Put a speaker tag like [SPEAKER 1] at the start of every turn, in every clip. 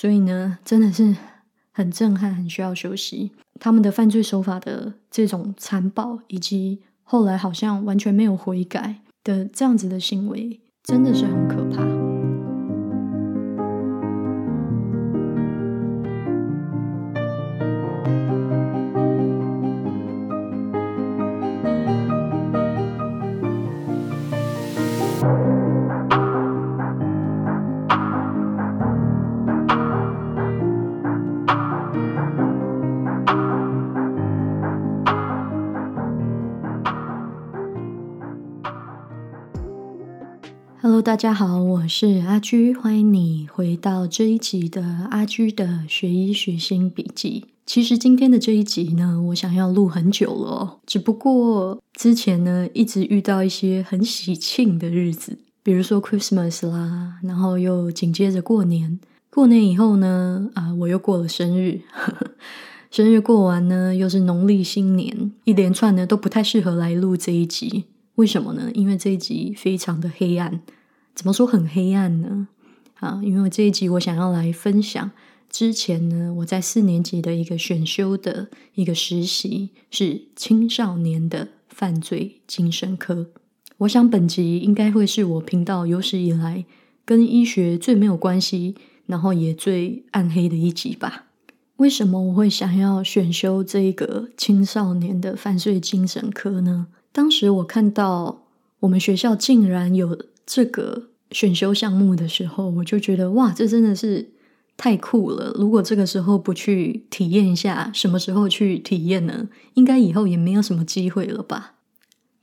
[SPEAKER 1] 所以呢，真的是很震撼，很需要休息。他们的犯罪手法的这种残暴，以及后来好像完全没有悔改的这样子的行为，真的是很可怕。大家好，我是阿居，欢迎你回到这一集的阿居的学医学心笔记。其实今天的这一集呢，我想要录很久了，只不过之前呢一直遇到一些很喜庆的日子，比如说 Christmas 啦，然后又紧接着过年，过年以后呢，啊，我又过了生日，生日过完呢，又是农历新年，一连串呢都不太适合来录这一集。为什么呢？因为这一集非常的黑暗。怎么说很黑暗呢？啊，因为这一集我想要来分享之前呢，我在四年级的一个选修的一个实习是青少年的犯罪精神科。我想本集应该会是我频道有史以来跟医学最没有关系，然后也最暗黑的一集吧。为什么我会想要选修这个青少年的犯罪精神科呢？当时我看到我们学校竟然有这个选修项目的时候，我就觉得哇，这真的是太酷了！如果这个时候不去体验一下，什么时候去体验呢？应该以后也没有什么机会了吧？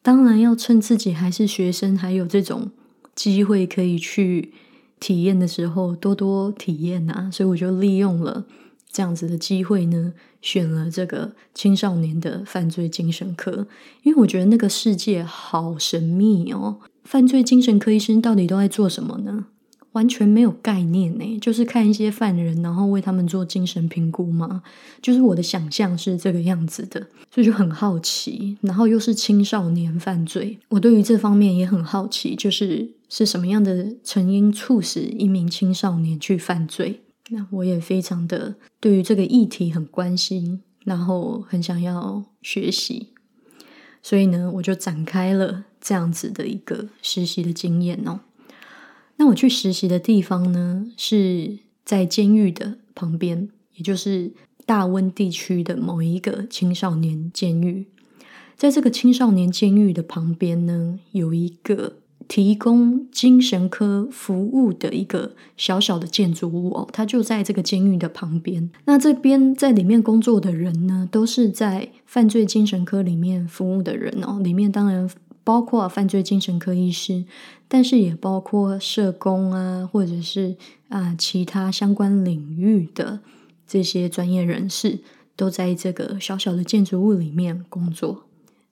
[SPEAKER 1] 当然要趁自己还是学生，还有这种机会可以去体验的时候，多多体验啊！所以我就利用了。这样子的机会呢，选了这个青少年的犯罪精神科，因为我觉得那个世界好神秘哦。犯罪精神科医生到底都在做什么呢？完全没有概念呢，就是看一些犯人，然后为他们做精神评估吗？就是我的想象是这个样子的，所以就很好奇。然后又是青少年犯罪，我对于这方面也很好奇，就是是什么样的成因促使一名青少年去犯罪？那我也非常的对于这个议题很关心，然后很想要学习，所以呢，我就展开了这样子的一个实习的经验哦。那我去实习的地方呢，是在监狱的旁边，也就是大温地区的某一个青少年监狱。在这个青少年监狱的旁边呢，有一个。提供精神科服务的一个小小的建筑物哦，它就在这个监狱的旁边。那这边在里面工作的人呢，都是在犯罪精神科里面服务的人哦。里面当然包括犯罪精神科医师，但是也包括社工啊，或者是啊其他相关领域的这些专业人士，都在这个小小的建筑物里面工作。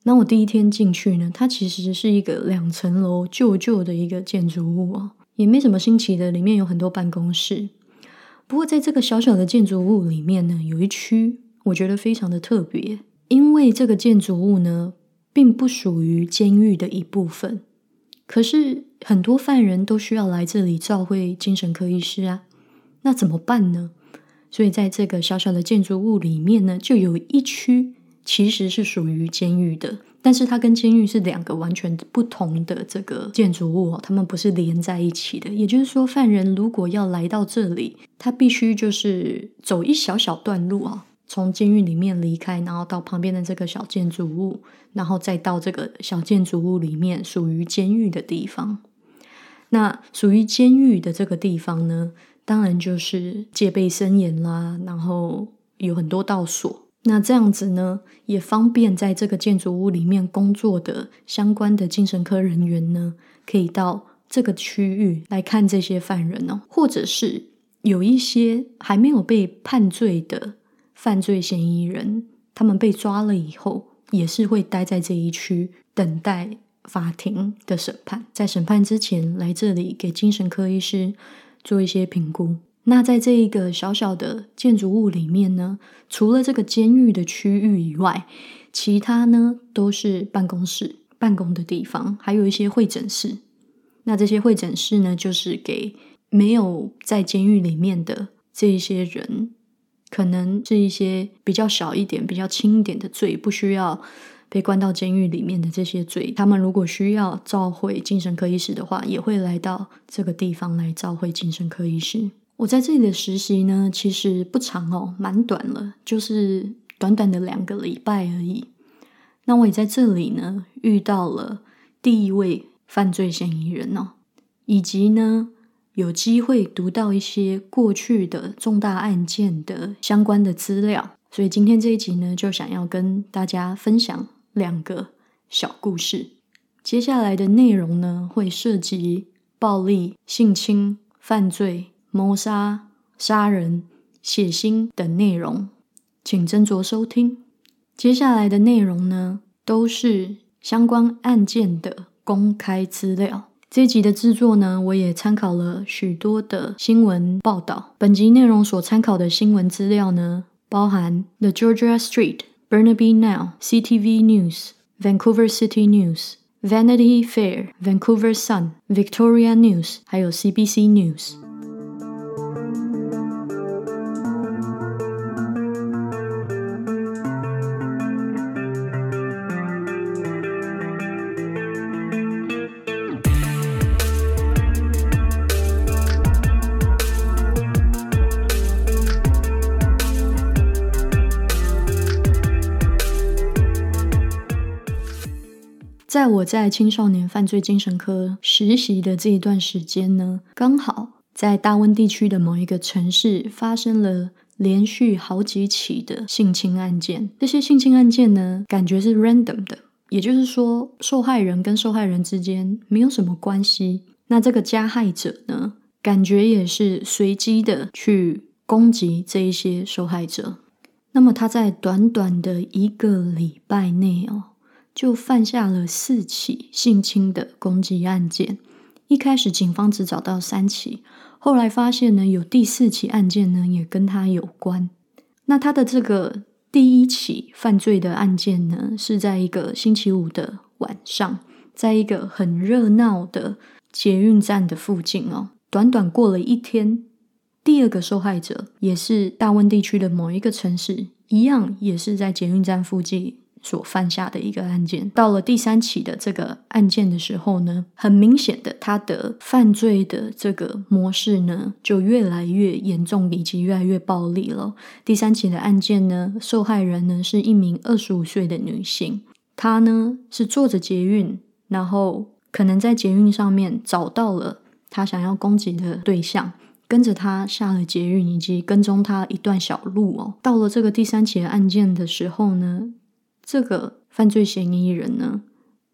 [SPEAKER 1] 那我第一天进去呢，它其实是一个两层楼旧旧的一个建筑物啊，也没什么新奇的，里面有很多办公室。不过在这个小小的建筑物里面呢，有一区我觉得非常的特别，因为这个建筑物呢并不属于监狱的一部分，可是很多犯人都需要来这里照会精神科医师啊，那怎么办呢？所以在这个小小的建筑物里面呢，就有一区。其实是属于监狱的，但是它跟监狱是两个完全不同的这个建筑物哦，它们不是连在一起的。也就是说，犯人如果要来到这里，他必须就是走一小小段路啊，从监狱里面离开，然后到旁边的这个小建筑物，然后再到这个小建筑物里面属于监狱的地方。那属于监狱的这个地方呢，当然就是戒备森严啦，然后有很多道锁。那这样子呢，也方便在这个建筑物里面工作的相关的精神科人员呢，可以到这个区域来看这些犯人哦，或者是有一些还没有被判罪的犯罪嫌疑人，他们被抓了以后，也是会待在这一区等待法庭的审判，在审判之前来这里给精神科医师做一些评估。那在这一个小小的建筑物里面呢，除了这个监狱的区域以外，其他呢都是办公室、办公的地方，还有一些会诊室。那这些会诊室呢，就是给没有在监狱里面的这一些人，可能是一些比较小一点、比较轻一点的罪，不需要被关到监狱里面的这些罪，他们如果需要召会精神科医师的话，也会来到这个地方来召会精神科医师。我在这里的实习呢，其实不长哦，蛮短了，就是短短的两个礼拜而已。那我也在这里呢，遇到了第一位犯罪嫌疑人哦，以及呢。有机会读到一些过去的重大案件的相关的资料，所以今天这一集呢，就想要跟大家分享两个小故事。接下来的内容呢，会涉及暴力、性侵、犯罪、谋杀、杀人、血腥等内容，请斟酌收听。接下来的内容呢，都是相关案件的公开资料。这集的制作呢，我也参考了许多的新闻报道。本集内容所参考的新闻资料呢，包含 The Georgia Street、Burnaby Now、CTV News、Vancouver City News、Vanity Fair、Vancouver Sun、Victoria News，还有 CBC News。在我在青少年犯罪精神科实习的这一段时间呢，刚好在大温地区的某一个城市发生了连续好几起的性侵案件。这些性侵案件呢，感觉是 random 的，也就是说，受害人跟受害人之间没有什么关系。那这个加害者呢，感觉也是随机的去攻击这一些受害者。那么他在短短的一个礼拜内哦。就犯下了四起性侵的攻击案件。一开始警方只找到三起，后来发现呢，有第四起案件呢也跟他有关。那他的这个第一起犯罪的案件呢，是在一个星期五的晚上，在一个很热闹的捷运站的附近哦。短短过了一天，第二个受害者也是大温地区的某一个城市，一样也是在捷运站附近。所犯下的一个案件，到了第三起的这个案件的时候呢，很明显的，他的犯罪的这个模式呢，就越来越严重，以及越来越暴力了。第三起的案件呢，受害人呢是一名二十五岁的女性，她呢是坐着捷运，然后可能在捷运上面找到了她想要攻击的对象，跟着他下了捷运，以及跟踪他一段小路哦。到了这个第三起的案件的时候呢。这个犯罪嫌疑人呢，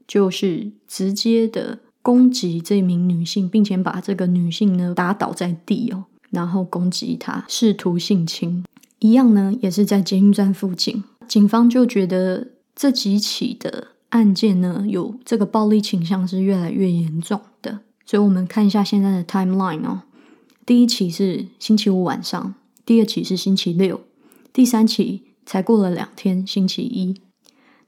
[SPEAKER 1] 就是直接的攻击这名女性，并且把这个女性呢打倒在地哦，然后攻击她，试图性侵。一样呢，也是在捷运站附近。警方就觉得这几起的案件呢，有这个暴力倾向是越来越严重的。所以，我们看一下现在的 timeline 哦。第一起是星期五晚上，第二起是星期六，第三起才过了两天，星期一。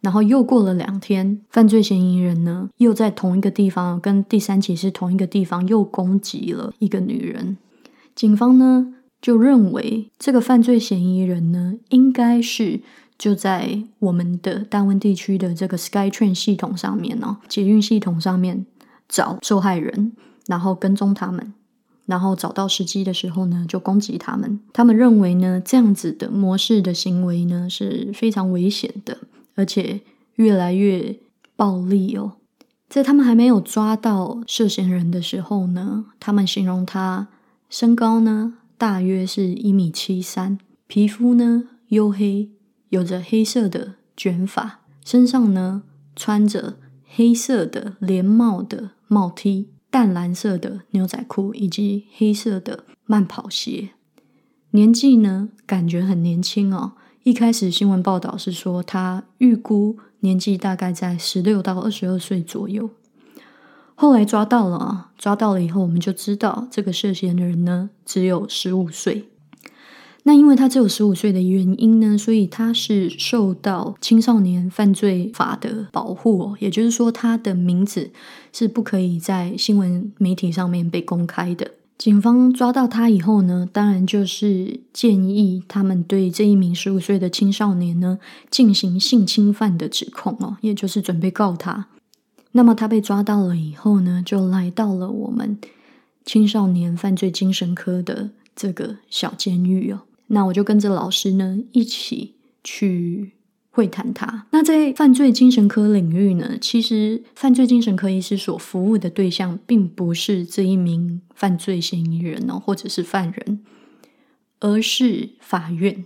[SPEAKER 1] 然后又过了两天，犯罪嫌疑人呢又在同一个地方，跟第三起是同一个地方，又攻击了一个女人。警方呢就认为这个犯罪嫌疑人呢应该是就在我们的大温地区的这个 SkyTrain 系统上面哦，捷运系统上面找受害人，然后跟踪他们，然后找到时机的时候呢就攻击他们。他们认为呢这样子的模式的行为呢是非常危险的。而且越来越暴力哦！在他们还没有抓到涉嫌人的时候呢，他们形容他身高呢大约是一米七三，皮肤呢黝黑，有着黑色的卷发，身上呢穿着黑色的连帽的帽 T，淡蓝色的牛仔裤以及黑色的慢跑鞋，年纪呢感觉很年轻哦。一开始新闻报道是说他预估年纪大概在十六到二十二岁左右，后来抓到了，抓到了以后我们就知道这个涉嫌的人呢只有十五岁。那因为他只有十五岁的原因呢，所以他是受到青少年犯罪法的保护，也就是说他的名字是不可以在新闻媒体上面被公开的。警方抓到他以后呢，当然就是建议他们对这一名十五岁的青少年呢进行性侵犯的指控哦，也就是准备告他。那么他被抓到了以后呢，就来到了我们青少年犯罪精神科的这个小监狱哦。那我就跟着老师呢一起去。会谈他。那在犯罪精神科领域呢，其实犯罪精神科医师所服务的对象，并不是这一名犯罪嫌疑人哦，或者是犯人，而是法院。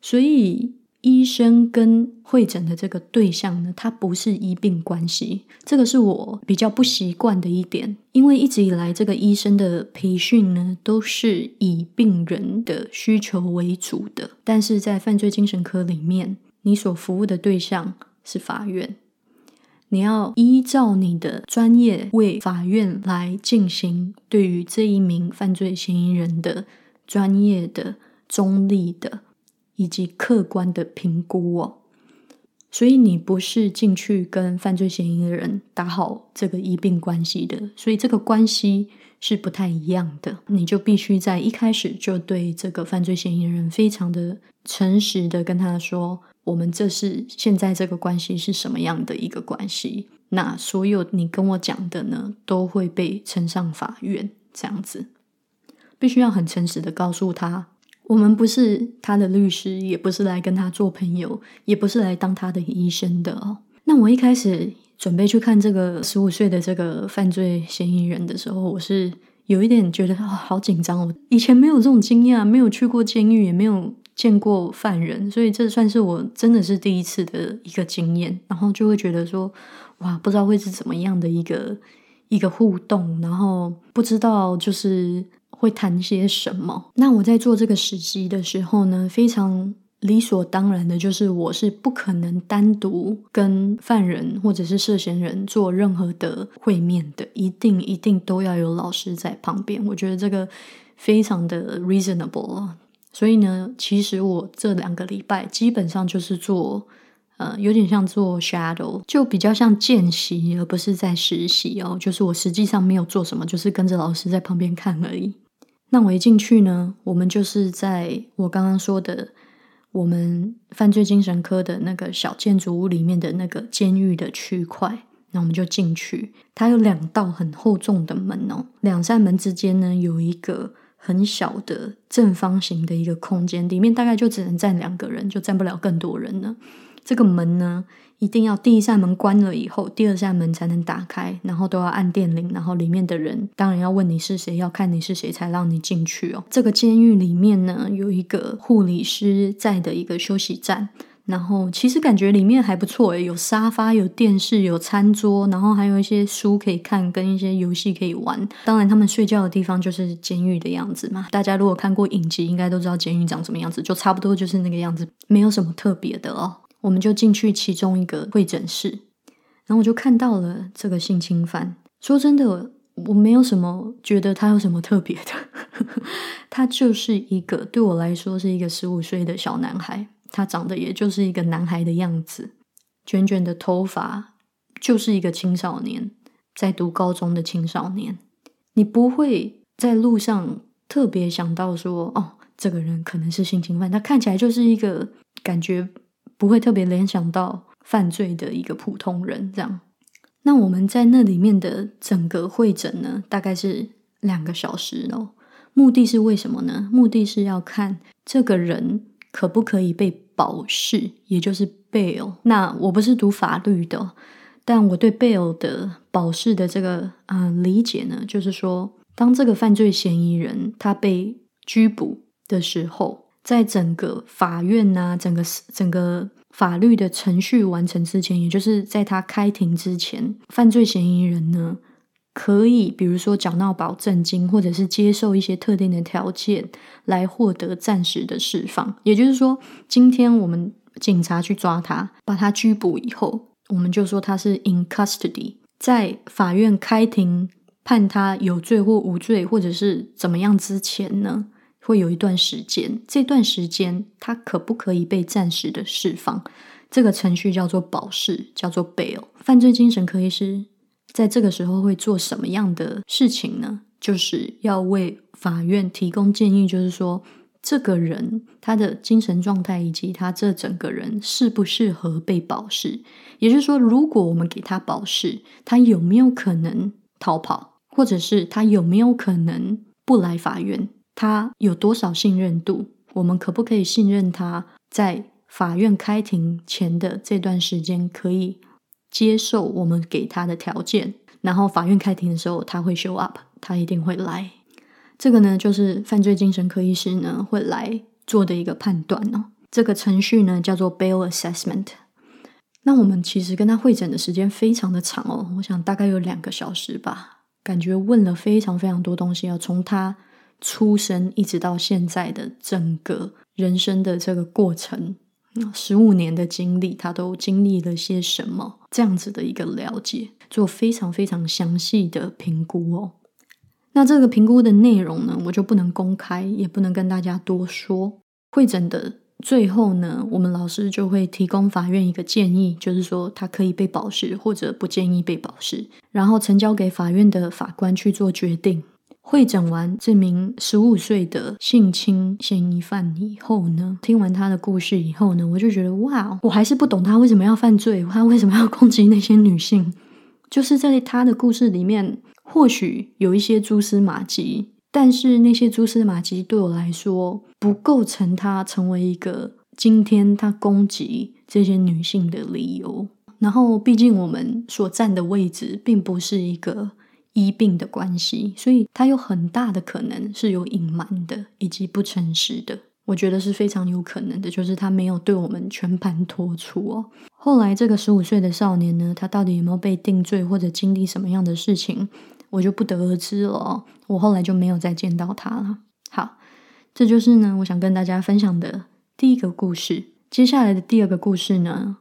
[SPEAKER 1] 所以，医生跟会诊的这个对象呢，他不是医病关系。这个是我比较不习惯的一点，因为一直以来这个医生的培训呢，都是以病人的需求为主的。但是在犯罪精神科里面，你所服务的对象是法院，你要依照你的专业为法院来进行对于这一名犯罪嫌疑人的专业的、中立的以及客观的评估哦。所以你不是进去跟犯罪嫌疑人打好这个医病关系的，所以这个关系是不太一样的。你就必须在一开始就对这个犯罪嫌疑人非常的诚实的跟他说。我们这是现在这个关系是什么样的一个关系？那所有你跟我讲的呢，都会被呈上法院这样子，必须要很诚实的告诉他，我们不是他的律师，也不是来跟他做朋友，也不是来当他的医生的哦。那我一开始准备去看这个十五岁的这个犯罪嫌疑人的时候，我是有一点觉得好紧张哦，以前没有这种经验，没有去过监狱，也没有。见过犯人，所以这算是我真的是第一次的一个经验，然后就会觉得说，哇，不知道会是怎么样的一个一个互动，然后不知道就是会谈些什么。那我在做这个实习的时候呢，非常理所当然的就是我是不可能单独跟犯人或者是涉嫌人做任何的会面的，一定一定都要有老师在旁边。我觉得这个非常的 reasonable。所以呢，其实我这两个礼拜基本上就是做，呃，有点像做 shadow，就比较像见习，而不是在实习哦。就是我实际上没有做什么，就是跟着老师在旁边看而已。那我一进去呢，我们就是在我刚刚说的我们犯罪精神科的那个小建筑物里面的那个监狱的区块，那我们就进去。它有两道很厚重的门哦，两扇门之间呢有一个。很小的正方形的一个空间，里面大概就只能站两个人，就站不了更多人了。这个门呢，一定要第一扇门关了以后，第二扇门才能打开，然后都要按电铃，然后里面的人当然要问你是谁，要看你是谁才让你进去哦。这个监狱里面呢，有一个护理师在的一个休息站。然后其实感觉里面还不错诶，有沙发、有电视、有餐桌，然后还有一些书可以看，跟一些游戏可以玩。当然，他们睡觉的地方就是监狱的样子嘛。大家如果看过影集，应该都知道监狱长什么样子，就差不多就是那个样子，没有什么特别的哦。我们就进去其中一个会诊室，然后我就看到了这个性侵犯。说真的，我没有什么觉得他有什么特别的，他就是一个对我来说是一个十五岁的小男孩。他长得也就是一个男孩的样子，卷卷的头发，就是一个青少年，在读高中的青少年。你不会在路上特别想到说，哦，这个人可能是性侵犯。他看起来就是一个感觉不会特别联想到犯罪的一个普通人。这样，那我们在那里面的整个会诊呢，大概是两个小时哦。目的是为什么呢？目的是要看这个人可不可以被。保释，也就是 bail。那我不是读法律的，但我对 bail 的保释的这个啊理解呢，就是说，当这个犯罪嫌疑人他被拘捕的时候，在整个法院呐，整个整个法律的程序完成之前，也就是在他开庭之前，犯罪嫌疑人呢。可以，比如说缴纳保证金，或者是接受一些特定的条件来获得暂时的释放。也就是说，今天我们警察去抓他，把他拘捕以后，我们就说他是 in custody，在法院开庭判他有罪或无罪，或者是怎么样之前呢，会有一段时间。这段时间他可不可以被暂时的释放？这个程序叫做保释，叫做 bail。犯罪精神科医师。在这个时候会做什么样的事情呢？就是要为法院提供建议，就是说这个人他的精神状态以及他这整个人适不适合被保释。也就是说，如果我们给他保释，他有没有可能逃跑，或者是他有没有可能不来法院？他有多少信任度？我们可不可以信任他在法院开庭前的这段时间可以接受我们给他的条件？然后法院开庭的时候他会 show up，他一定会来。这个呢，就是犯罪精神科医师呢会来做的一个判断哦。这个程序呢叫做 bail assessment。那我们其实跟他会诊的时间非常的长哦，我想大概有两个小时吧。感觉问了非常非常多东西，要从他。出生一直到现在的整个人生的这个过程，十五年的经历，他都经历了些什么？这样子的一个了解，做非常非常详细的评估哦。那这个评估的内容呢，我就不能公开，也不能跟大家多说。会诊的最后呢，我们老师就会提供法院一个建议，就是说他可以被保释，或者不建议被保释，然后呈交给法院的法官去做决定。会诊完这名十五岁的性侵嫌疑犯以后呢，听完他的故事以后呢，我就觉得哇，我还是不懂他为什么要犯罪，他为什么要攻击那些女性。就是在他的故事里面，或许有一些蛛丝马迹，但是那些蛛丝马迹对我来说不构成他成为一个今天他攻击这些女性的理由。然后，毕竟我们所站的位置并不是一个。医病的关系，所以他有很大的可能是有隐瞒的，以及不诚实的。我觉得是非常有可能的，就是他没有对我们全盘托出哦。后来这个十五岁的少年呢，他到底有没有被定罪或者经历什么样的事情，我就不得而知了。我后来就没有再见到他了。好，这就是呢，我想跟大家分享的第一个故事。接下来的第二个故事呢，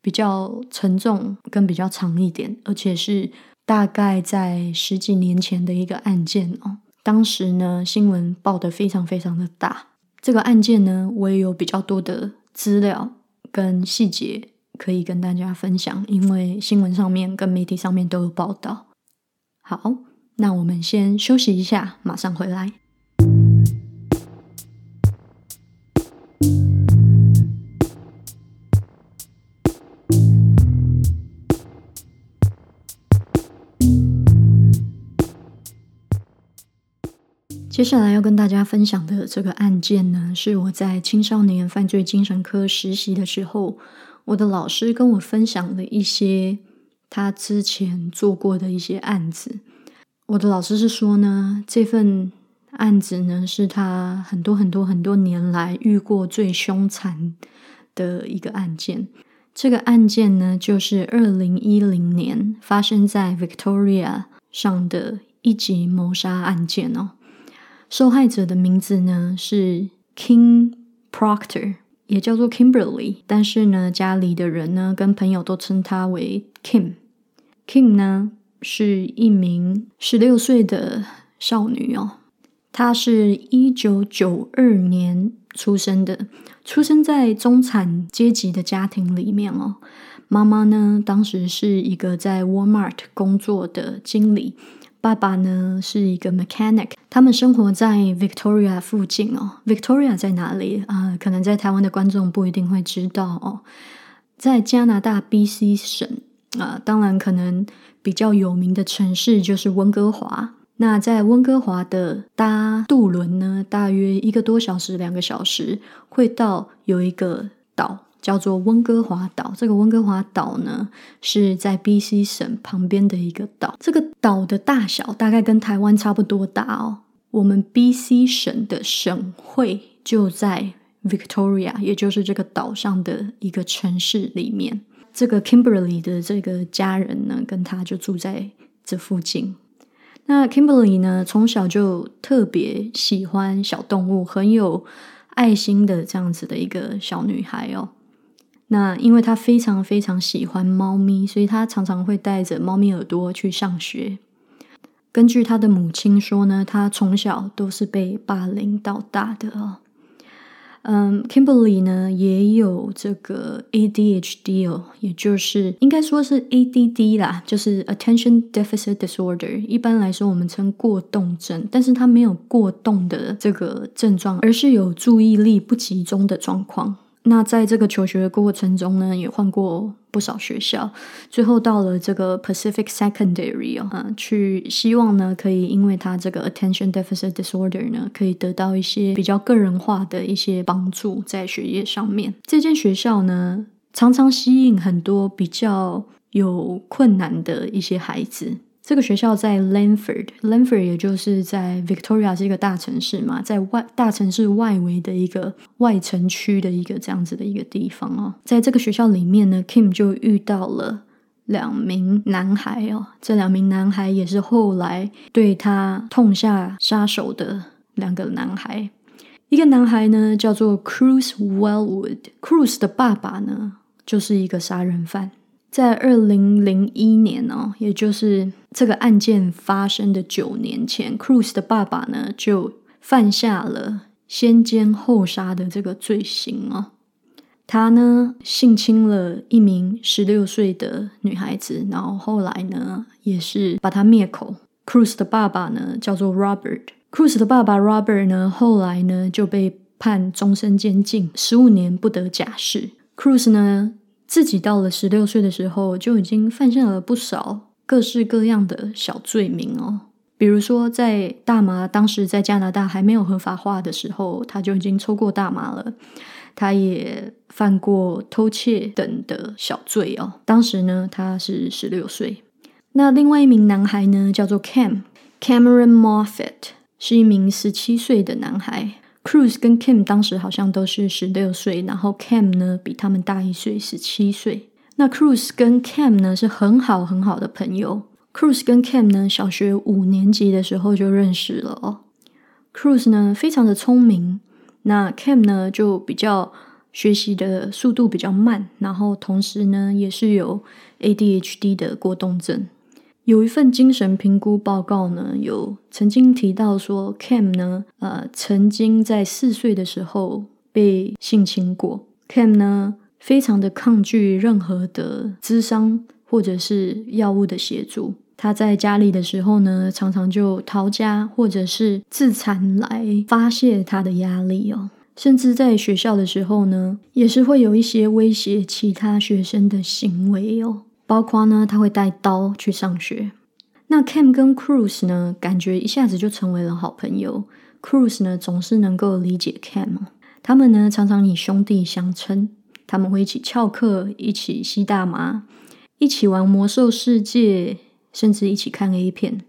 [SPEAKER 1] 比较沉重，跟比较长一点，而且是。大概在十几年前的一个案件哦，当时呢新闻报的非常非常的大。这个案件呢，我也有比较多的资料跟细节可以跟大家分享，因为新闻上面跟媒体上面都有报道。好，那我们先休息一下，马上回来。接下来要跟大家分享的这个案件呢，是我在青少年犯罪精神科实习的时候，我的老师跟我分享了一些他之前做过的一些案子。我的老师是说呢，这份案子呢是他很多很多很多年来遇过最凶残的一个案件。这个案件呢，就是二零一零年发生在 Victoria 上的一级谋杀案件哦。受害者的名字呢是 King Proctor，也叫做 Kimberly，但是呢，家里的人呢跟朋友都称他为 Kim。Kim 呢是一名十六岁的少女哦，她是一九九二年出生的，出生在中产阶级的家庭里面哦。妈妈呢当时是一个在 Walmart 工作的经理。爸爸呢是一个 mechanic，他们生活在 Victoria 附近哦。Victoria 在哪里啊？可能在台湾的观众不一定会知道哦。在加拿大 BC 省啊，当然可能比较有名的城市就是温哥华。那在温哥华的搭渡轮呢，大约一个多小时、两个小时会到有一个岛。叫做温哥华岛，这个温哥华岛呢是在 B.C 省旁边的一个岛。这个岛的大小大概跟台湾差不多大哦。我们 B.C 省的省会就在 Victoria，也就是这个岛上的一个城市里面。这个 Kimberly 的这个家人呢，跟他就住在这附近。那 Kimberly 呢，从小就特别喜欢小动物，很有爱心的这样子的一个小女孩哦。那因为他非常非常喜欢猫咪，所以他常常会带着猫咪耳朵去上学。根据他的母亲说呢，他从小都是被霸凌到大的哦。嗯，Kimberly 呢也有这个 ADHD 哦，也就是应该说是 ADD 啦，就是 Attention Deficit Disorder。一般来说，我们称过动症，但是他没有过动的这个症状，而是有注意力不集中的状况。那在这个求学的过程中呢，也换过不少学校，最后到了这个 Pacific Secondary 哦，去希望呢可以因为他这个 Attention Deficit Disorder 呢，可以得到一些比较个人化的一些帮助在学业上面。这间学校呢，常常吸引很多比较有困难的一些孩子。这个学校在 Lanford，Lanford 也就是在 Victoria 是一个大城市嘛，在外大城市外围的一个外城区的一个这样子的一个地方哦。在这个学校里面呢，Kim 就遇到了两名男孩哦，这两名男孩也是后来对他痛下杀手的两个男孩。一个男孩呢叫做 Cruz Wellwood，Cruz 的爸爸呢就是一个杀人犯。在二零零一年哦，也就是这个案件发生的九年前，Cruz 的爸爸呢就犯下了先奸后杀的这个罪行哦。他呢性侵了一名十六岁的女孩子，然后后来呢也是把她灭口。Cruz 的爸爸呢叫做 Robert，Cruz 的爸爸 Robert 呢后来呢就被判终身监禁，十五年不得假释。Cruz 呢。自己到了十六岁的时候，就已经犯下了不少各式各样的小罪名哦。比如说，在大麻当时在加拿大还没有合法化的时候，他就已经抽过大麻了。他也犯过偷窃等的小罪哦。当时呢，他是十六岁。那另外一名男孩呢，叫做 Cam Cameron Moffat，是一名十七岁的男孩。Cruz 跟 Kim 当时好像都是十六岁，然后 Cam 呢比他们大一岁，十七岁。那 Cruz 跟 Cam 呢是很好很好的朋友。Cruz 跟 Cam 呢小学五年级的时候就认识了哦。Cruz 呢非常的聪明，那 Cam 呢就比较学习的速度比较慢，然后同时呢也是有 ADHD 的过动症。有一份精神评估报告呢，有曾经提到说，Cam 呢，呃，曾经在四岁的时候被性侵过。Cam 呢，非常的抗拒任何的咨商或者是药物的协助。他在家里的时候呢，常常就逃家或者是自残来发泄他的压力哦。甚至在学校的时候呢，也是会有一些威胁其他学生的行为哦。包括呢，他会带刀去上学。那 Cam 跟 Cruz 呢，感觉一下子就成为了好朋友。Cruz 呢，总是能够理解 Cam。他们呢，常常以兄弟相称。他们会一起翘课，一起吸大麻，一起玩魔兽世界，甚至一起看 A 片。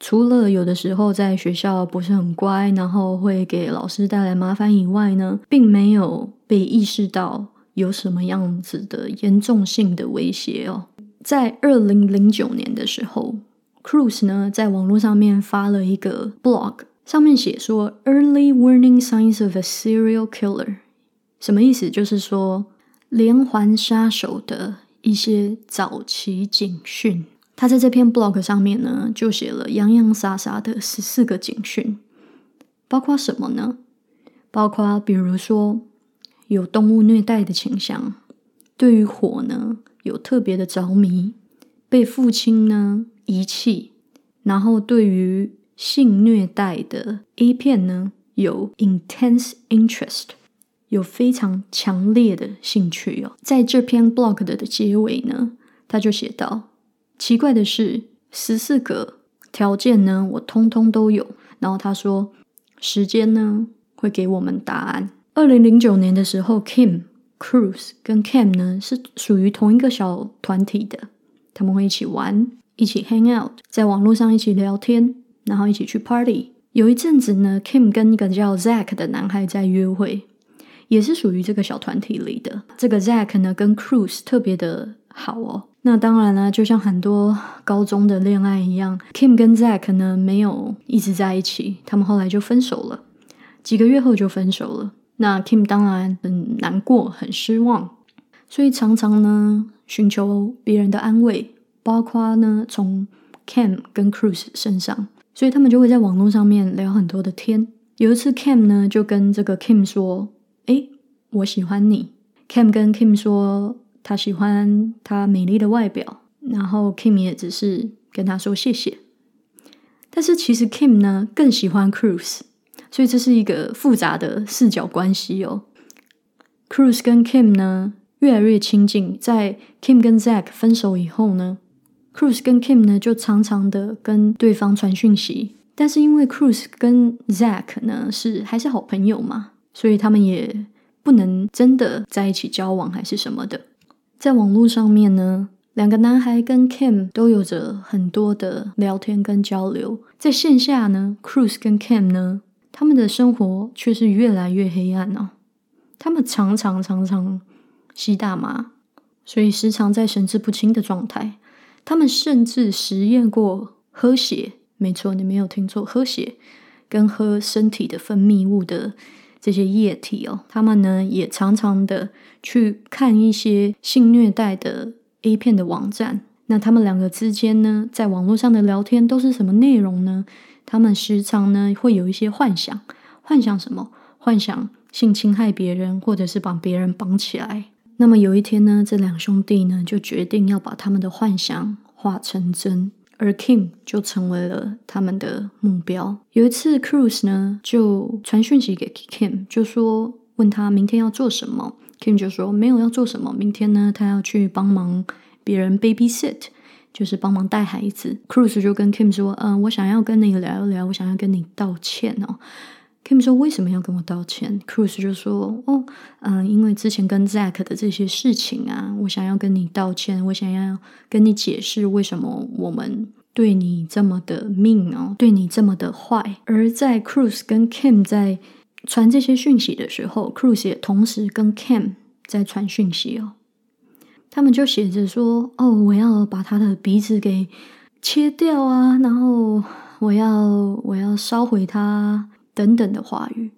[SPEAKER 1] 除了有的时候在学校不是很乖，然后会给老师带来麻烦以外呢，并没有被意识到。有什么样子的严重性的威胁哦？在二零零九年的时候，Cruz 呢在网络上面发了一个 blog，上面写说 “Early warning signs of a serial killer”，什么意思？就是说连环杀手的一些早期警讯。他在这篇 blog 上面呢，就写了洋洋洒洒的十四个警讯，包括什么呢？包括比如说。有动物虐待的倾向，对于火呢有特别的着迷，被父亲呢遗弃，然后对于性虐待的 A 片呢有 intense interest，有非常强烈的兴趣哦。在这篇 blog 的结尾呢，他就写道：奇怪的是，十四个条件呢我通通都有。然后他说，时间呢会给我们答案。二零零九年的时候，Kim、Cruz 跟 Cam 呢是属于同一个小团体的，他们会一起玩，一起 hang out，在网络上一起聊天，然后一起去 party。有一阵子呢，Kim 跟一个叫 Zack 的男孩在约会，也是属于这个小团体里的。这个 Zack 呢跟 Cruz 特别的好哦。那当然啦，就像很多高中的恋爱一样，Kim 跟 Zack 呢没有一直在一起，他们后来就分手了，几个月后就分手了。那 Kim 当然很难过、很失望，所以常常呢寻求别人的安慰，包括呢从 Cam 跟 Cruz 身上，所以他们就会在网络上面聊很多的天，有一次，Cam 呢就跟这个 Kim 说：“诶，我喜欢你。”Cam 跟 Kim 说他喜欢他美丽的外表，然后 Kim 也只是跟他说谢谢。但是其实 Kim 呢更喜欢 Cruise，所以这是一个复杂的视角关系哦。Cruise 跟 Kim 呢越来越亲近，在 Kim 跟 Zack 分手以后呢，Cruise 跟 Kim 呢就常常的跟对方传讯息。但是因为 Cruise 跟 Zack 呢是还是好朋友嘛，所以他们也不能真的在一起交往还是什么的。在网络上面呢。两个男孩跟 Kim 都有着很多的聊天跟交流，在线下呢，Cruise 跟 Kim 呢，他们的生活却是越来越黑暗哦。他们常常常常吸大麻，所以时常在神志不清的状态。他们甚至实验过喝血，没错，你没有听错，喝血跟喝身体的分泌物的这些液体哦。他们呢也常常的去看一些性虐待的。A 片的网站，那他们两个之间呢，在网络上的聊天都是什么内容呢？他们时常呢会有一些幻想，幻想什么？幻想性侵害别人，或者是把别人绑起来。那么有一天呢，这两兄弟呢就决定要把他们的幻想化成真，而 Kim 就成为了他们的目标。有一次，Cruise 呢就传讯息给 Kim，就说问他明天要做什么。Kim 就说没有要做什么，明天呢，他要去帮忙别人 babysit，就是帮忙带孩子。Cruise 就跟 Kim 说：“嗯，我想要跟你聊一聊，我想要跟你道歉哦。”Kim 说：“为什么要跟我道歉？”Cruise 就说：“哦，嗯，因为之前跟 Zack 的这些事情啊，我想要跟你道歉，我想要跟你解释为什么我们对你这么的命哦，对你这么的坏。”而在 Cruise 跟 Kim 在传这些讯息的时候，Cruise 也同时跟 Kim 在传讯息哦。他们就写着说：“哦，我要把他的鼻子给切掉啊，然后我要我要烧毁他等等的话语。”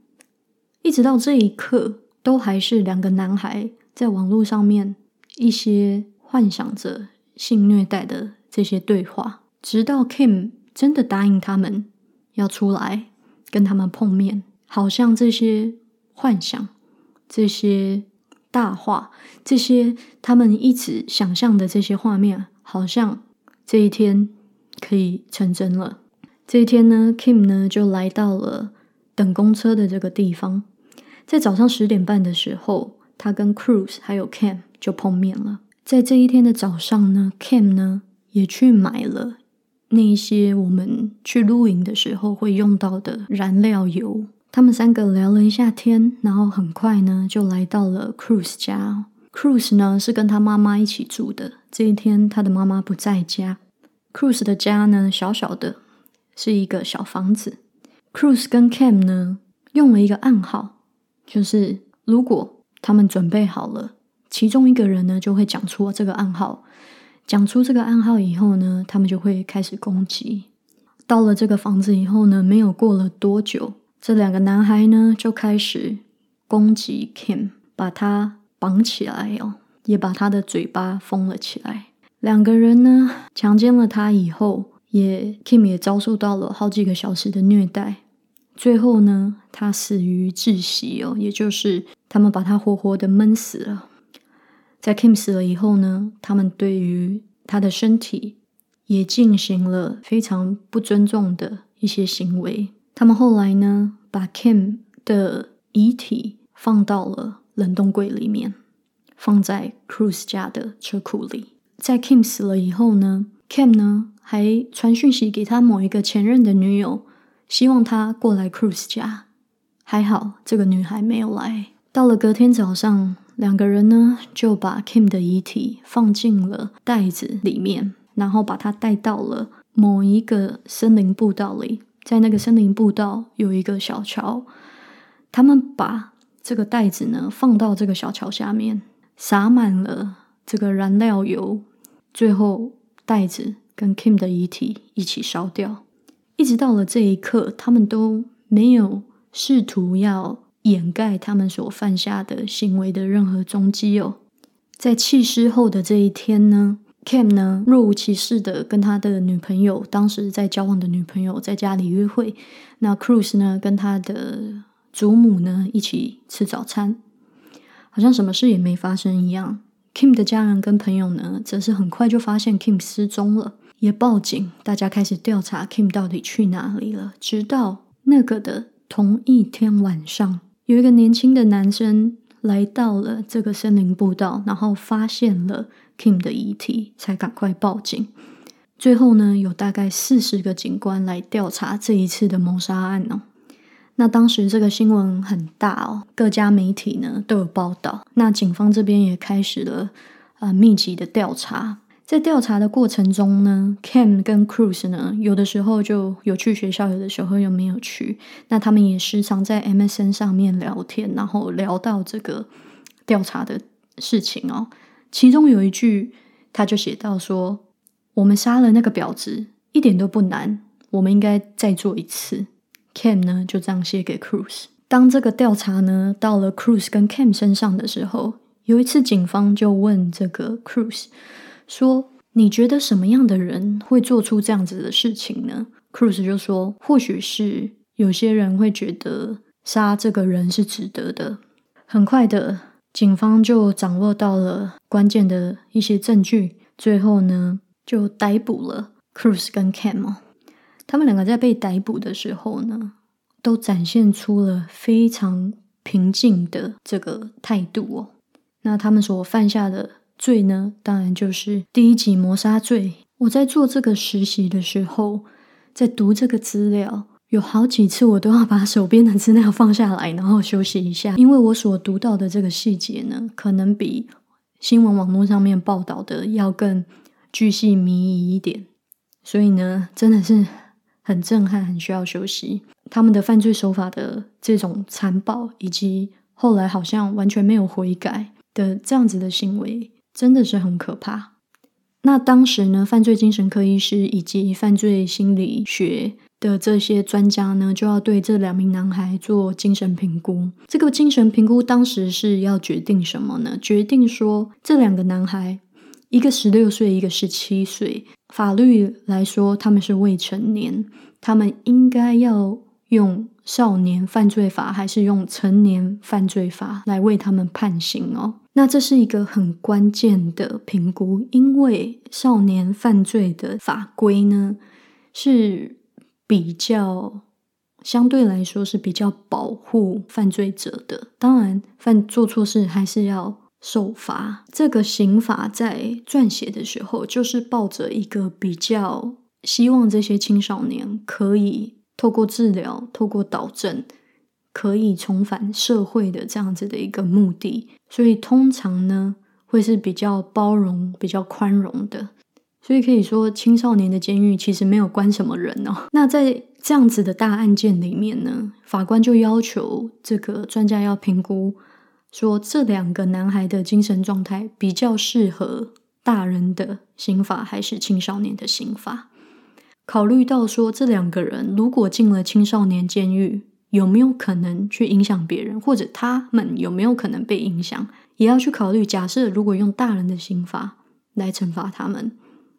[SPEAKER 1] 一直到这一刻，都还是两个男孩在网络上面一些幻想着性虐待的这些对话。直到 Kim 真的答应他们要出来跟他们碰面。好像这些幻想、这些大话、这些他们一直想象的这些画面，好像这一天可以成真了。这一天呢，Kim 呢就来到了等公车的这个地方，在早上十点半的时候，他跟 Cruise 还有 Cam 就碰面了。在这一天的早上呢，Cam 呢也去买了那一些我们去露营的时候会用到的燃料油。他们三个聊了一下天，然后很快呢就来到了 Cruise 家。Cruise 呢是跟他妈妈一起住的。这一天他的妈妈不在家。Cruise 的家呢小小的，是一个小房子。Cruise 跟 Cam 呢用了一个暗号，就是如果他们准备好了，其中一个人呢就会讲出这个暗号。讲出这个暗号以后呢，他们就会开始攻击。到了这个房子以后呢，没有过了多久。这两个男孩呢，就开始攻击 Kim，把他绑起来哦，也把他的嘴巴封了起来。两个人呢，强奸了他以后，也 Kim 也遭受到了好几个小时的虐待。最后呢，他死于窒息哦，也就是他们把他活活的闷死了。在 Kim 死了以后呢，他们对于他的身体也进行了非常不尊重的一些行为。他们后来呢，把 Kim 的遗体放到了冷冻柜里面，放在 Cruise 家的车库里。在 Kim 死了以后呢，Kim 呢还传讯息给他某一个前任的女友，希望他过来 Cruise 家。还好这个女孩没有来。到了隔天早上，两个人呢就把 Kim 的遗体放进了袋子里面，然后把它带到了某一个森林步道里。在那个森林步道有一个小桥，他们把这个袋子呢放到这个小桥下面，洒满了这个燃料油，最后袋子跟 Kim 的遗体一起烧掉。一直到了这一刻，他们都没有试图要掩盖他们所犯下的行为的任何踪迹哦。在弃尸后的这一天呢 Cam 呢若无其事的跟他的女朋友，当时在交往的女朋友在家里约会。那 Cruz 呢跟他的祖母呢一起吃早餐，好像什么事也没发生一样。Kim 的家人跟朋友呢，则是很快就发现 Kim 失踪了，也报警，大家开始调查 Kim 到底去哪里了。直到那个的同一天晚上，有一个年轻的男生来到了这个森林步道，然后发现了。Kim 的遗体才赶快报警。最后呢，有大概四十个警官来调查这一次的谋杀案哦。那当时这个新闻很大哦，各家媒体呢都有报道。那警方这边也开始了啊密集的调查。在调查的过程中呢，Cam 跟 Cruz 呢有的时候就有去学校，有的时候又没有去。那他们也时常在 MSN 上面聊天，然后聊到这个调查的事情哦。其中有一句，他就写到说：“我们杀了那个婊子，一点都不难，我们应该再做一次。”Cam 呢就这样写给 Cruz。当这个调查呢到了 Cruz 跟 Cam 身上的时候，有一次警方就问这个 Cruz 说：“你觉得什么样的人会做出这样子的事情呢？”Cruz 就说：“或许是有些人会觉得杀这个人是值得的。”很快的。警方就掌握到了关键的一些证据，最后呢就逮捕了 Cruz 跟 Cam。他们两个在被逮捕的时候呢，都展现出了非常平静的这个态度哦。那他们所犯下的罪呢，当然就是第一级谋杀罪。我在做这个实习的时候，在读这个资料。有好几次，我都要把手边的资料放下来，然后休息一下，因为我所读到的这个细节呢，可能比新闻网络上面报道的要更巨细靡遗一点，所以呢，真的是很震撼，很需要休息。他们的犯罪手法的这种残暴，以及后来好像完全没有悔改的这样子的行为，真的是很可怕。那当时呢，犯罪精神科医师以及犯罪心理学。的这些专家呢，就要对这两名男孩做精神评估。这个精神评估当时是要决定什么呢？决定说这两个男孩，一个十六岁，一个十七岁，法律来说他们是未成年，他们应该要用少年犯罪法还是用成年犯罪法来为他们判刑哦？那这是一个很关键的评估，因为少年犯罪的法规呢是。比较相对来说是比较保护犯罪者的，当然犯做错事还是要受罚。这个刑法在撰写的时候，就是抱着一个比较希望这些青少年可以透过治疗、透过导正，可以重返社会的这样子的一个目的。所以通常呢，会是比较包容、比较宽容的。所以可以说，青少年的监狱其实没有关什么人哦。那在这样子的大案件里面呢，法官就要求这个专家要评估，说这两个男孩的精神状态比较适合大人的刑法还是青少年的刑法。考虑到说这两个人如果进了青少年监狱，有没有可能去影响别人，或者他们有没有可能被影响，也要去考虑。假设如果用大人的刑法来惩罚他们。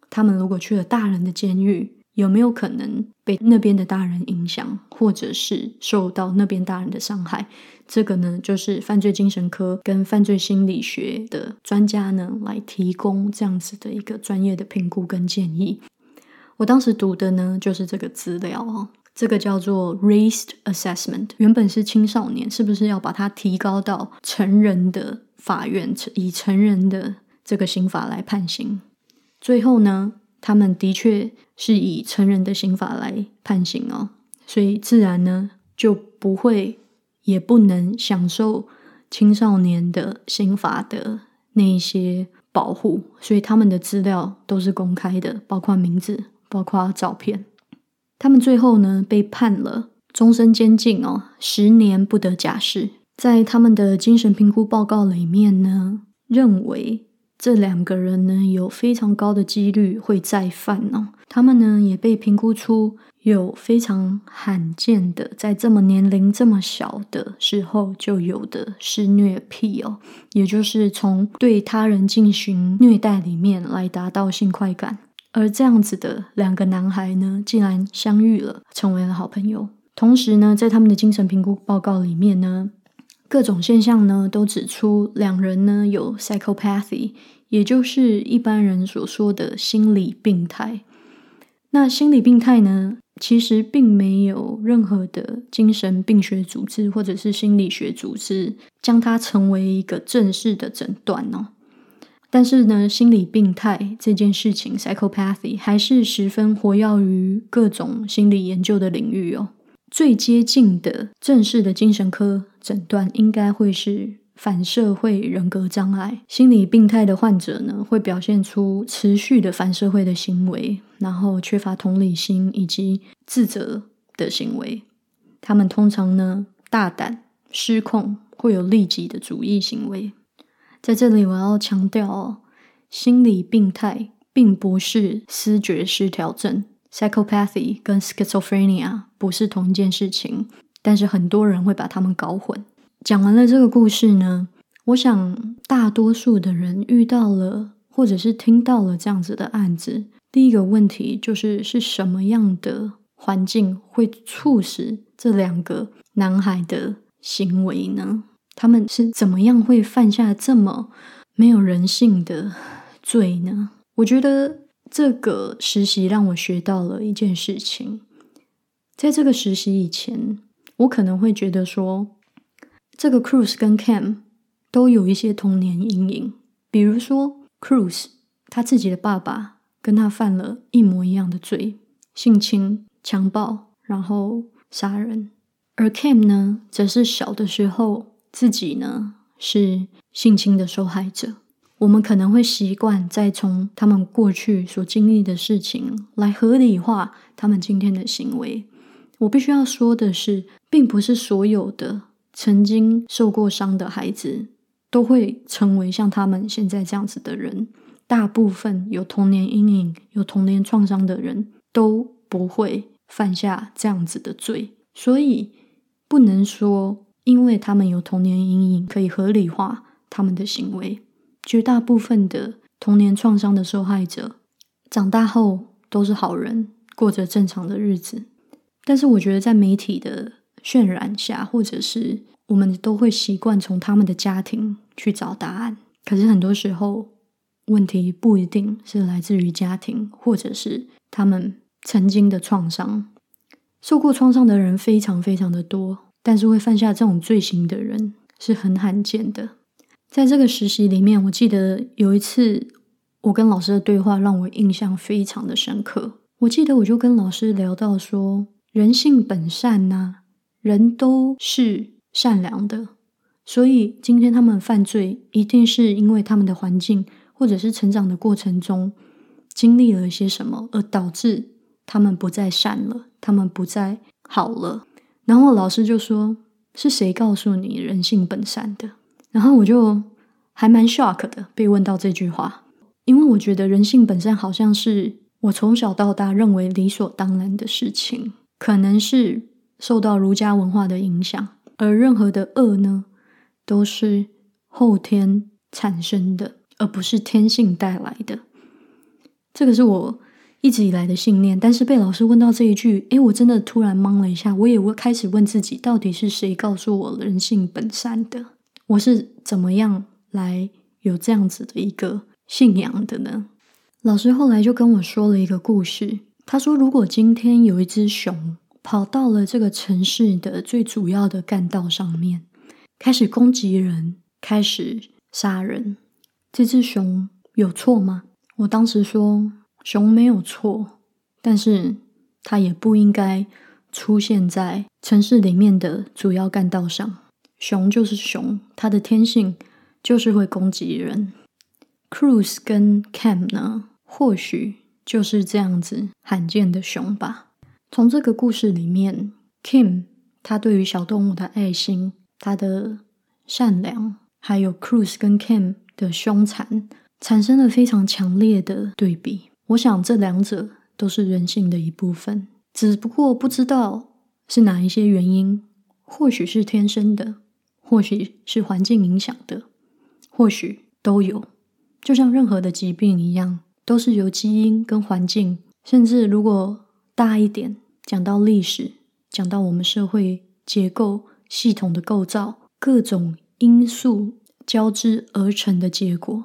[SPEAKER 1] 他们如果去了大人的监狱，有没有可能被那边的大人影响，或者是受到那边大人的伤害？这个呢，就是犯罪精神科跟犯罪心理学的专家呢来提供这样子的一个专业的评估跟建议。我当时读的呢就是这个资料哦，这个叫做 raised assessment，原本是青少年，是不是要把它提高到成人的法院，以成人的这个刑法来判刑？最后呢，他们的确是以成人的刑法来判刑哦，所以自然呢就不会也不能享受青少年的刑法的那一些保护，所以他们的资料都是公开的，包括名字，包括照片。他们最后呢被判了终身监禁哦，十年不得假释。在他们的精神评估报告里面呢，认为。这两个人呢，有非常高的几率会再犯哦。他们呢，也被评估出有非常罕见的，在这么年龄这么小的时候就有的施虐癖哦，也就是从对他人进行虐待里面来达到性快感。而这样子的两个男孩呢，竟然相遇了，成为了好朋友。同时呢，在他们的精神评估报告里面呢，各种现象呢都指出两人呢有 psychopathy，也就是一般人所说的心理病态。那心理病态呢？其实并没有任何的精神病学组织或者是心理学组织将它成为一个正式的诊断哦。但是呢，心理病态这件事情 （psychopathy） 还是十分活跃于各种心理研究的领域哦。最接近的正式的精神科诊断应该会是。反社会人格障碍、心理病态的患者呢，会表现出持续的反社会的行为，然后缺乏同理心以及自责的行为。他们通常呢，大胆、失控，会有利己的主义行为。在这里，我要强调哦，心理病态并不是思觉失调症 （psychopathy） 跟 schizophrenia 不是同一件事情，但是很多人会把他们搞混。讲完了这个故事呢，我想大多数的人遇到了或者是听到了这样子的案子，第一个问题就是是什么样的环境会促使这两个男孩的行为呢？他们是怎么样会犯下这么没有人性的罪呢？我觉得这个实习让我学到了一件事情，在这个实习以前，我可能会觉得说。这个 Cruz 跟 Cam 都有一些童年阴影，比如说 Cruz 他自己的爸爸跟他犯了一模一样的罪，性侵、强暴，然后杀人；而 Cam 呢，则是小的时候自己呢是性侵的受害者。我们可能会习惯再从他们过去所经历的事情来合理化他们今天的行为。我必须要说的是，并不是所有的。曾经受过伤的孩子都会成为像他们现在这样子的人。大部分有童年阴影、有童年创伤的人都不会犯下这样子的罪，所以不能说因为他们有童年阴影可以合理化他们的行为。绝大部分的童年创伤的受害者长大后都是好人，过着正常的日子。但是，我觉得在媒体的。渲染下，或者是我们都会习惯从他们的家庭去找答案。可是很多时候，问题不一定是来自于家庭，或者是他们曾经的创伤。受过创伤的人非常非常的多，但是会犯下这种罪行的人是很罕见的。在这个实习里面，我记得有一次我跟老师的对话让我印象非常的深刻。我记得我就跟老师聊到说，人性本善呐。人都是善良的，所以今天他们犯罪，一定是因为他们的环境或者是成长的过程中经历了一些什么，而导致他们不再善了，他们不再好了。然后老师就说：“是谁告诉你人性本善的？”然后我就还蛮 shock 的，被问到这句话，因为我觉得人性本善好像是我从小到大认为理所当然的事情，可能是。受到儒家文化的影响，而任何的恶呢，都是后天产生的，而不是天性带来的。这个是我一直以来的信念。但是被老师问到这一句，诶，我真的突然懵了一下。我也会开始问自己，到底是谁告诉我人性本善的？我是怎么样来有这样子的一个信仰的呢？老师后来就跟我说了一个故事。他说，如果今天有一只熊。跑到了这个城市的最主要的干道上面，开始攻击人，开始杀人。这只熊有错吗？我当时说，熊没有错，但是它也不应该出现在城市里面的主要干道上。熊就是熊，它的天性就是会攻击人。Cruz 跟 Cam 呢，或许就是这样子罕见的熊吧。从这个故事里面，Kim 他对于小动物的爱心、他的善良，还有 Cruz 跟 Cam 的凶残，产生了非常强烈的对比。我想这两者都是人性的一部分。只不过不知道是哪一些原因，或许是天生的，或许是环境影响的，或许都有。就像任何的疾病一样，都是由基因跟环境，甚至如果大一点讲到历史，讲到我们社会结构系统的构造，各种因素交织而成的结果。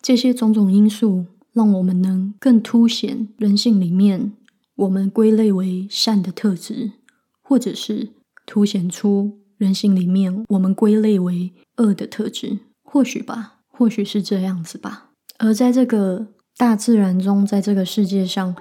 [SPEAKER 1] 这些种种因素，让我们能更凸显人性里面我们归类为善的特质，或者是凸显出人性里面我们归类为恶的特质。或许吧。或许是这样子吧。而在这个大自然中，在这个世界上，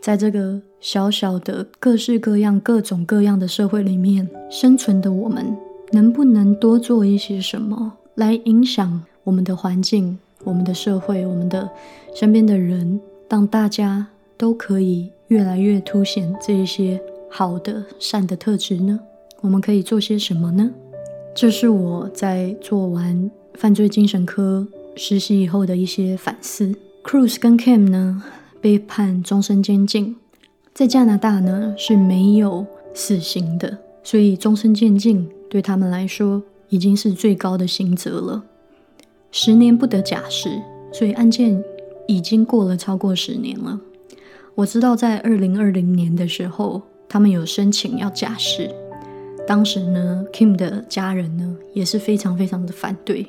[SPEAKER 1] 在这个小小的各式各样、各种各样的社会里面生存的我们，能不能多做一些什么，来影响我们的环境、我们的社会、我们的身边的人，让大家都可以越来越凸显这一些好的、善的特质呢？我们可以做些什么呢？这是我在做完。犯罪精神科实习以后的一些反思。Cruz 跟 Kim 呢被判终身监禁，在加拿大呢是没有死刑的，所以终身监禁对他们来说已经是最高的刑责了。十年不得假释，所以案件已经过了超过十年了。我知道在二零二零年的时候，他们有申请要假释，当时呢 Kim 的家人呢也是非常非常的反对。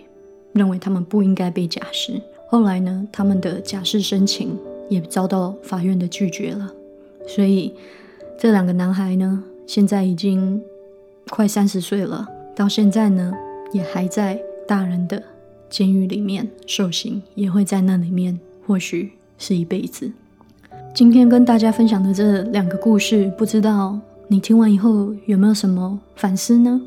[SPEAKER 1] 认为他们不应该被假释。后来呢，他们的假释申请也遭到法院的拒绝了。所以这两个男孩呢，现在已经快三十岁了，到现在呢，也还在大人的监狱里面受刑，也会在那里面，或许是一辈子。今天跟大家分享的这两个故事，不知道你听完以后有没有什么反思呢？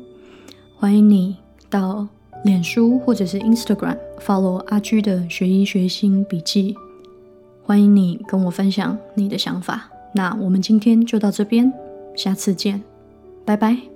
[SPEAKER 1] 欢迎你到。脸书或者是 Instagram follow 阿居的学医学心笔记，欢迎你跟我分享你的想法。那我们今天就到这边，下次见，拜拜。